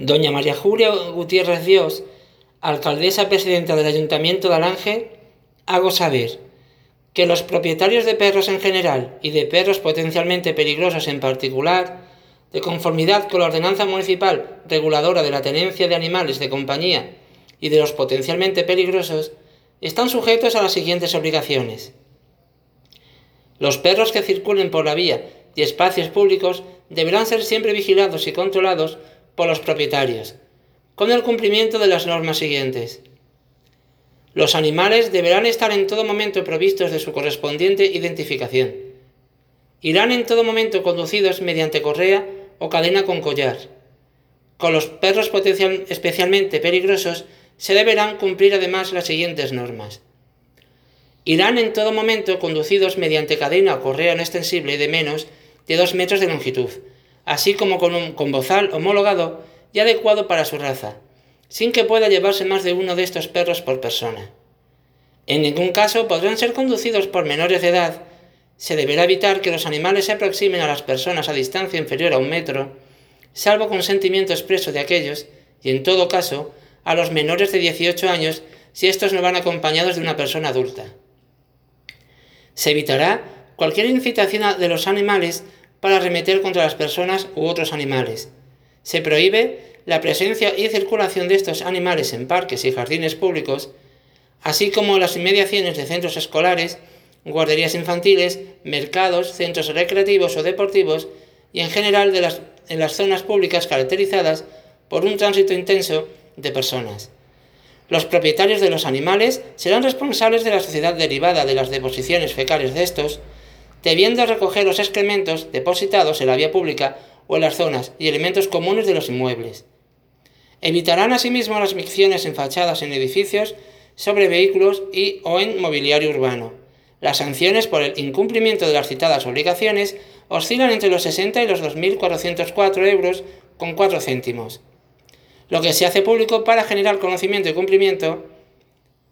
Doña María Julia Gutiérrez Dios, alcaldesa presidenta del Ayuntamiento de Alange, hago saber que los propietarios de perros en general y de perros potencialmente peligrosos en particular, de conformidad con la ordenanza municipal reguladora de la tenencia de animales de compañía y de los potencialmente peligrosos, están sujetos a las siguientes obligaciones. Los perros que circulen por la vía y espacios públicos deberán ser siempre vigilados y controlados los propietarios, con el cumplimiento de las normas siguientes. Los animales deberán estar en todo momento provistos de su correspondiente identificación. Irán en todo momento conducidos mediante correa o cadena con collar. Con los perros potencial, especialmente peligrosos se deberán cumplir además las siguientes normas. Irán en todo momento conducidos mediante cadena o correa no extensible de menos de 2 metros de longitud, así como con un con bozal homologado y adecuado para su raza, sin que pueda llevarse más de uno de estos perros por persona. En ningún caso podrán ser conducidos por menores de edad. Se deberá evitar que los animales se aproximen a las personas a distancia inferior a un metro, salvo consentimiento expreso de aquellos, y en todo caso, a los menores de 18 años si estos no van acompañados de una persona adulta. Se evitará cualquier incitación de los animales para arremeter contra las personas u otros animales. Se prohíbe la presencia y circulación de estos animales en parques y jardines públicos, así como las inmediaciones de centros escolares, guarderías infantiles, mercados, centros recreativos o deportivos y en general de las, en las zonas públicas caracterizadas por un tránsito intenso de personas. Los propietarios de los animales serán responsables de la sociedad derivada de las deposiciones fecales de estos, debiendo recoger los excrementos depositados en la vía pública o en las zonas y elementos comunes de los inmuebles. Evitarán asimismo las micciones en fachadas en edificios, sobre vehículos y o en mobiliario urbano. Las sanciones por el incumplimiento de las citadas obligaciones oscilan entre los 60 y los 2.404 euros con 4 céntimos. Lo que se hace público para generar conocimiento y cumplimiento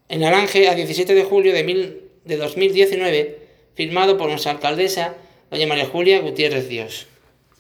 en Aranje a 17 de julio de, de 2019 firmado por nuestra alcaldesa, doña María Julia Gutiérrez Dios.